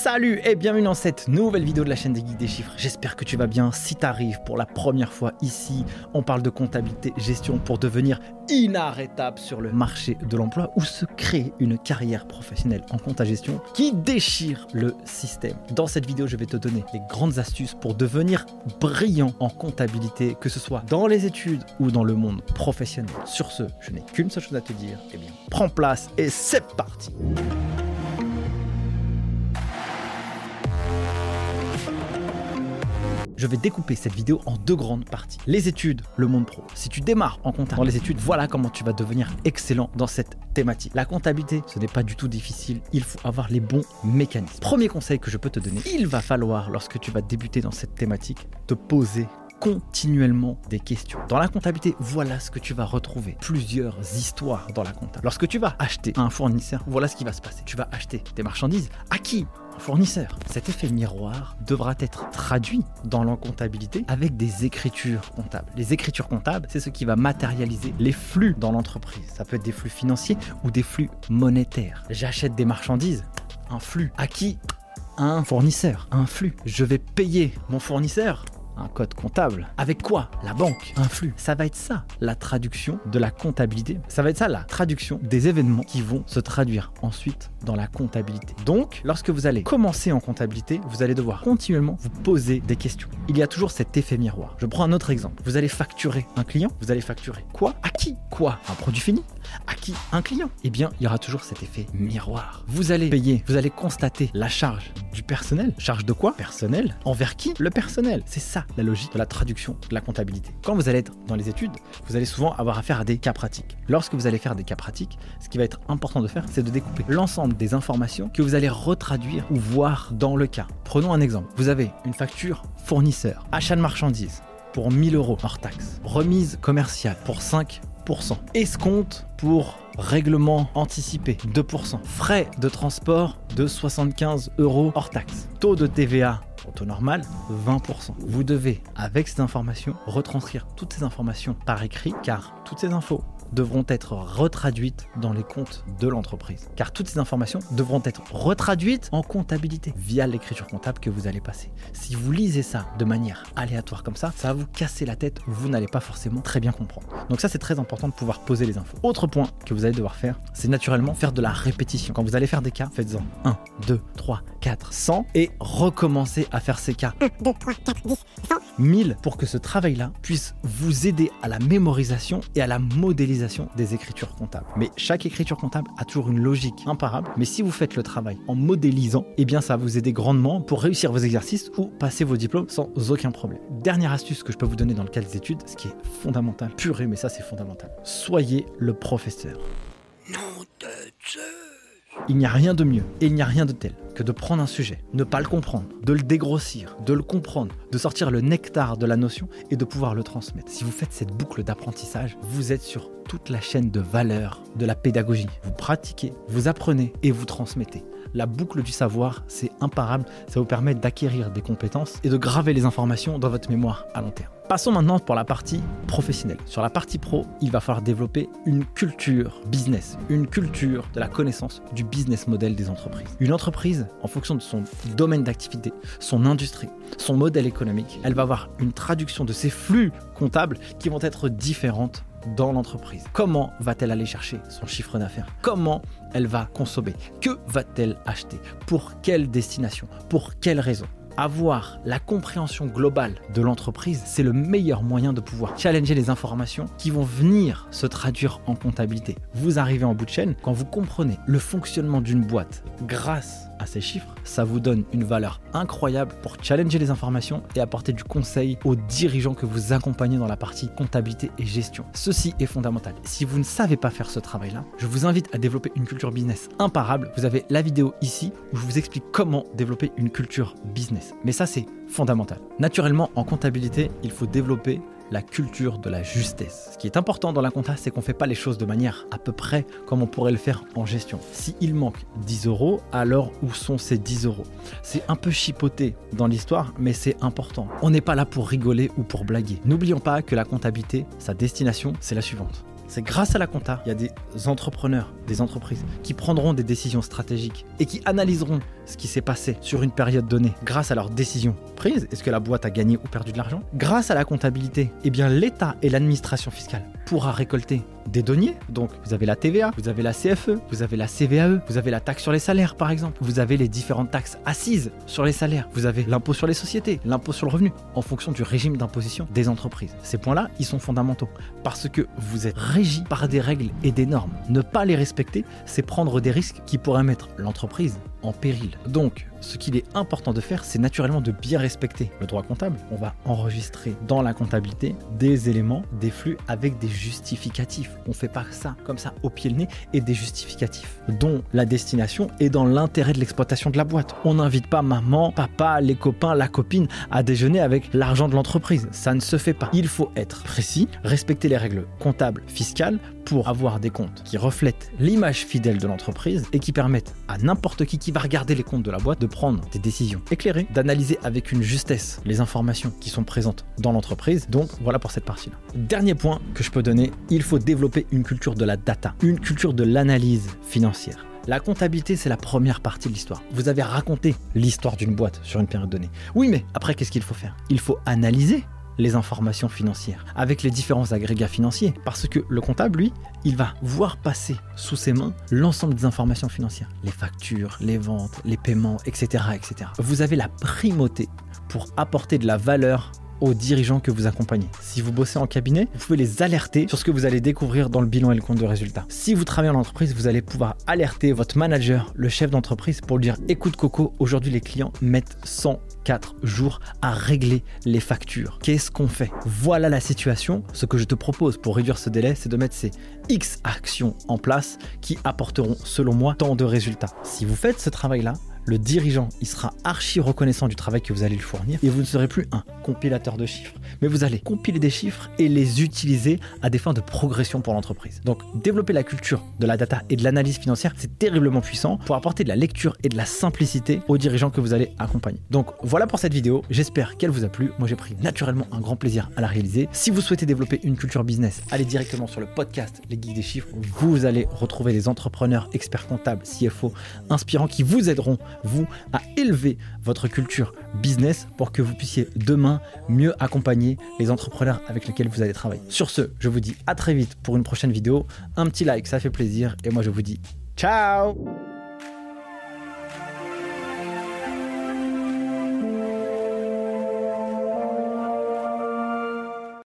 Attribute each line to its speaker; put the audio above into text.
Speaker 1: Salut et bienvenue dans cette nouvelle vidéo de la chaîne des Geeks des Chiffres. J'espère que tu vas bien. Si tu arrives pour la première fois ici, on parle de comptabilité, gestion pour devenir inarrêtable sur le marché de l'emploi ou se créer une carrière professionnelle en compta gestion qui déchire le système. Dans cette vidéo, je vais te donner les grandes astuces pour devenir brillant en comptabilité, que ce soit dans les études ou dans le monde professionnel. Sur ce, je n'ai qu'une seule chose à te dire. Eh bien, prends place et c'est parti. Je vais découper cette vidéo en deux grandes parties. Les études, le monde pro. Si tu démarres en compta dans les études, voilà comment tu vas devenir excellent dans cette thématique. La comptabilité, ce n'est pas du tout difficile, il faut avoir les bons mécanismes. Premier conseil que je peux te donner, il va falloir, lorsque tu vas débuter dans cette thématique, te poser continuellement des questions. Dans la comptabilité, voilà ce que tu vas retrouver. Plusieurs histoires dans la comptabilité. Lorsque tu vas acheter un fournisseur, voilà ce qui va se passer. Tu vas acheter des marchandises. À qui fournisseur. Cet effet miroir devra être traduit dans la comptabilité avec des écritures comptables. Les écritures comptables, c'est ce qui va matérialiser les flux dans l'entreprise. Ça peut être des flux financiers ou des flux monétaires. J'achète des marchandises, un flux. À qui? Un fournisseur, un flux. Je vais payer mon fournisseur un code comptable. Avec quoi? La banque, un flux. Ça va être ça, la traduction de la comptabilité. Ça va être ça, la traduction des événements qui vont se traduire ensuite dans la comptabilité. Donc, lorsque vous allez commencer en comptabilité, vous allez devoir continuellement vous poser des questions. Il y a toujours cet effet miroir. Je prends un autre exemple. Vous allez facturer un client, vous allez facturer quoi? À qui? Quoi? Un produit fini? À qui? Un client? Eh bien, il y aura toujours cet effet miroir. Vous allez payer, vous allez constater la charge personnel. Charge de quoi? Personnel. Envers qui? Le personnel. C'est ça la logique de la traduction de la comptabilité. Quand vous allez être dans les études, vous allez souvent avoir affaire à des cas pratiques. Lorsque vous allez faire des cas pratiques, ce qui va être important de faire, c'est de découper l'ensemble des informations que vous allez retraduire ou voir dans le cas. Prenons un exemple. Vous avez une facture fournisseur, achat de marchandises pour 1000 euros hors taxe, remise commerciale pour 5 Escompte pour règlement anticipé 2%. Frais de transport de 75 euros hors taxe. Taux de TVA au taux normal 20%. Vous devez, avec ces informations, retranscrire toutes ces informations par écrit car toutes ces infos devront être retraduites dans les comptes de l'entreprise. Car toutes ces informations devront être retraduites en comptabilité via l'écriture comptable que vous allez passer. Si vous lisez ça de manière aléatoire comme ça, ça va vous casser la tête, vous n'allez pas forcément très bien comprendre. Donc ça c'est très important de pouvoir poser les infos. Autre point que vous allez devoir faire, c'est naturellement faire de la répétition. Quand vous allez faire des cas, faites-en 1, 2, 3, 4, 100 et recommencez à faire ces cas. 1, 2, 3, 4, 10, 100. 1000 pour que ce travail-là puisse vous aider à la mémorisation et à la modélisation des écritures comptables. Mais chaque écriture comptable a toujours une logique imparable. Mais si vous faites le travail en modélisant, eh bien ça va vous aider grandement pour réussir vos exercices ou passer vos diplômes sans aucun problème. Dernière astuce que je peux vous donner dans le cas des études, ce qui est fondamental, purée, mais ça c'est fondamental. Soyez le professeur. Il n'y a rien de mieux et il n'y a rien de tel que de prendre un sujet, ne pas le comprendre, de le dégrossir, de le comprendre, de sortir le nectar de la notion et de pouvoir le transmettre. Si vous faites cette boucle d'apprentissage, vous êtes sur toute la chaîne de valeur de la pédagogie. Vous pratiquez, vous apprenez et vous transmettez. La boucle du savoir, c'est imparable, ça vous permet d'acquérir des compétences et de graver les informations dans votre mémoire à long terme. Passons maintenant pour la partie professionnelle. Sur la partie pro, il va falloir développer une culture business, une culture de la connaissance du business model des entreprises. Une entreprise, en fonction de son domaine d'activité, son industrie, son modèle économique, elle va avoir une traduction de ses flux comptables qui vont être différentes dans l'entreprise. Comment va-t-elle aller chercher son chiffre d'affaires? Comment elle va consommer? Que va-t-elle acheter? Pour quelle destination? Pour quelle raison? Avoir la compréhension globale de l'entreprise, c'est le meilleur moyen de pouvoir challenger les informations qui vont venir se traduire en comptabilité. Vous arrivez en bout de chaîne quand vous comprenez le fonctionnement d'une boîte grâce à ces chiffres, ça vous donne une valeur incroyable pour challenger les informations et apporter du conseil aux dirigeants que vous accompagnez dans la partie comptabilité et gestion. Ceci est fondamental. Si vous ne savez pas faire ce travail-là, je vous invite à développer une culture business imparable. Vous avez la vidéo ici où je vous explique comment développer une culture business. Mais ça, c'est fondamental. Naturellement, en comptabilité, il faut développer la culture de la justesse. Ce qui est important dans la compta, c'est qu'on ne fait pas les choses de manière à peu près comme on pourrait le faire en gestion. S'il manque 10 euros, alors où sont ces 10 euros? C'est un peu chipoté dans l'histoire, mais c'est important. On n'est pas là pour rigoler ou pour blaguer. N'oublions pas que la comptabilité, sa destination, c'est la suivante C'est grâce à la compta, il y a des entrepreneurs, des entreprises qui prendront des décisions stratégiques et qui analyseront ce qui s'est passé sur une période donnée grâce à leurs décisions prises. Est-ce que la boîte a gagné ou perdu de l'argent? Grâce à la comptabilité, eh bien l'État et l'administration fiscale pourra récolter des deniers. Donc vous avez la TVA, vous avez la CFE, vous avez la CVAE, vous avez la taxe sur les salaires par exemple, vous avez les différentes taxes assises sur les salaires, vous avez l'impôt sur les sociétés, l'impôt sur le revenu en fonction du régime d'imposition des entreprises. Ces points-là, ils sont fondamentaux parce que vous êtes régi par des règles et des normes. Ne pas les respecter, c'est prendre des risques qui pourraient mettre l'entreprise en péril. Donc, ce qu'il est important de faire, c'est naturellement de bien respecter le droit comptable. On va enregistrer dans la comptabilité des éléments, des flux avec des justificatifs. On fait pas ça comme ça au pied le nez et des justificatifs dont la destination est dans l'intérêt de l'exploitation de la boîte. On n'invite pas maman, papa, les copains, la copine à déjeuner avec l'argent de l'entreprise. Ça ne se fait pas. Il faut être précis, respecter les règles comptables, fiscales pour avoir des comptes qui reflètent l'image fidèle de l'entreprise et qui permettent à n'importe qui qui va regarder les comptes de la boîte de prendre des décisions éclairées, d'analyser avec une justesse les informations qui sont présentes dans l'entreprise. Donc voilà pour cette partie-là. Dernier point que je peux donner, il faut développer une culture de la data, une culture de l'analyse financière. La comptabilité, c'est la première partie de l'histoire. Vous avez raconté l'histoire d'une boîte sur une période donnée. Oui, mais après, qu'est-ce qu'il faut faire? Il faut analyser les informations financières avec les différents agrégats financiers. Parce que le comptable, lui, il va voir passer sous ses mains l'ensemble des informations financières. Les factures, les ventes, les paiements, etc. etc. Vous avez la primauté pour apporter de la valeur aux dirigeants que vous accompagnez. Si vous bossez en cabinet, vous pouvez les alerter sur ce que vous allez découvrir dans le bilan et le compte de résultat. Si vous travaillez en entreprise, vous allez pouvoir alerter votre manager, le chef d'entreprise, pour lui dire écoute Coco, aujourd'hui les clients mettent 104 jours à régler les factures. Qu'est-ce qu'on fait? Voilà la situation. Ce que je te propose pour réduire ce délai, c'est de mettre ces X actions en place qui apporteront, selon moi, tant de résultats. Si vous faites ce travail-là, le dirigeant, il sera archi reconnaissant du travail que vous allez lui fournir et vous ne serez plus un compilateur de chiffres, mais vous allez compiler des chiffres et les utiliser à des fins de progression pour l'entreprise. Donc développer la culture de la data et de l'analyse financière, c'est terriblement puissant pour apporter de la lecture et de la simplicité aux dirigeants que vous allez accompagner. Donc voilà pour cette vidéo, j'espère qu'elle vous a plu. Moi j'ai pris naturellement un grand plaisir à la réaliser. Si vous souhaitez développer une culture business, allez directement sur le podcast Les Geeks des Chiffres. Vous allez retrouver des entrepreneurs, experts comptables, CFO, inspirants qui vous aideront vous, à élever votre culture business pour que vous puissiez demain mieux accompagner les entrepreneurs avec lesquels vous allez travailler. Sur ce, je vous dis à très vite pour une prochaine vidéo. Un petit like, ça fait plaisir. Et moi, je vous dis ciao